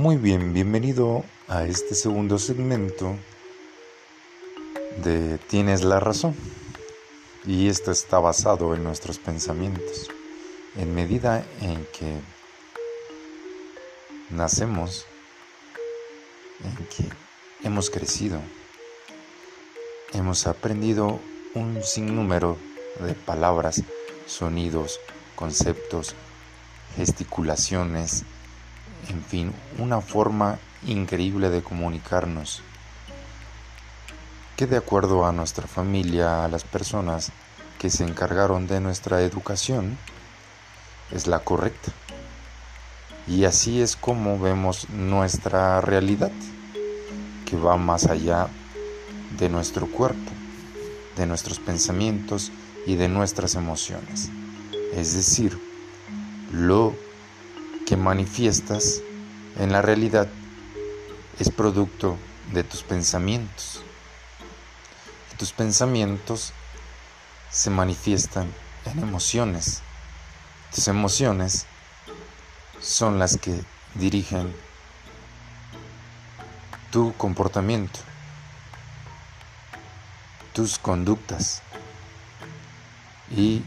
Muy bien, bienvenido a este segundo segmento de Tienes la razón. Y esto está basado en nuestros pensamientos. En medida en que nacemos, en que hemos crecido, hemos aprendido un sinnúmero de palabras, sonidos, conceptos, gesticulaciones, en fin, una forma increíble de comunicarnos que de acuerdo a nuestra familia, a las personas que se encargaron de nuestra educación, es la correcta. Y así es como vemos nuestra realidad, que va más allá de nuestro cuerpo, de nuestros pensamientos y de nuestras emociones. Es decir, lo que manifiestas en la realidad es producto de tus pensamientos. tus pensamientos se manifiestan en emociones. Tus emociones son las que dirigen tu comportamiento, tus conductas y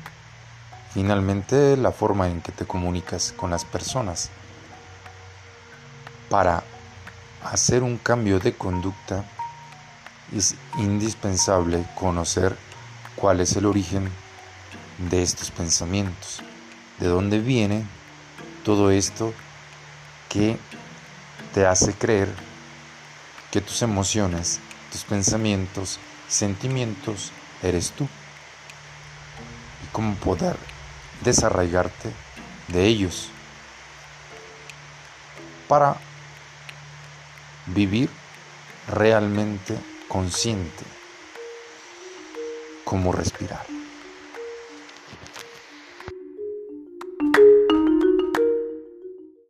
Finalmente, la forma en que te comunicas con las personas. Para hacer un cambio de conducta es indispensable conocer cuál es el origen de estos pensamientos, de dónde viene todo esto que te hace creer que tus emociones, tus pensamientos, sentimientos eres tú y cómo poder desarraigarte de ellos para vivir realmente consciente, como respirar.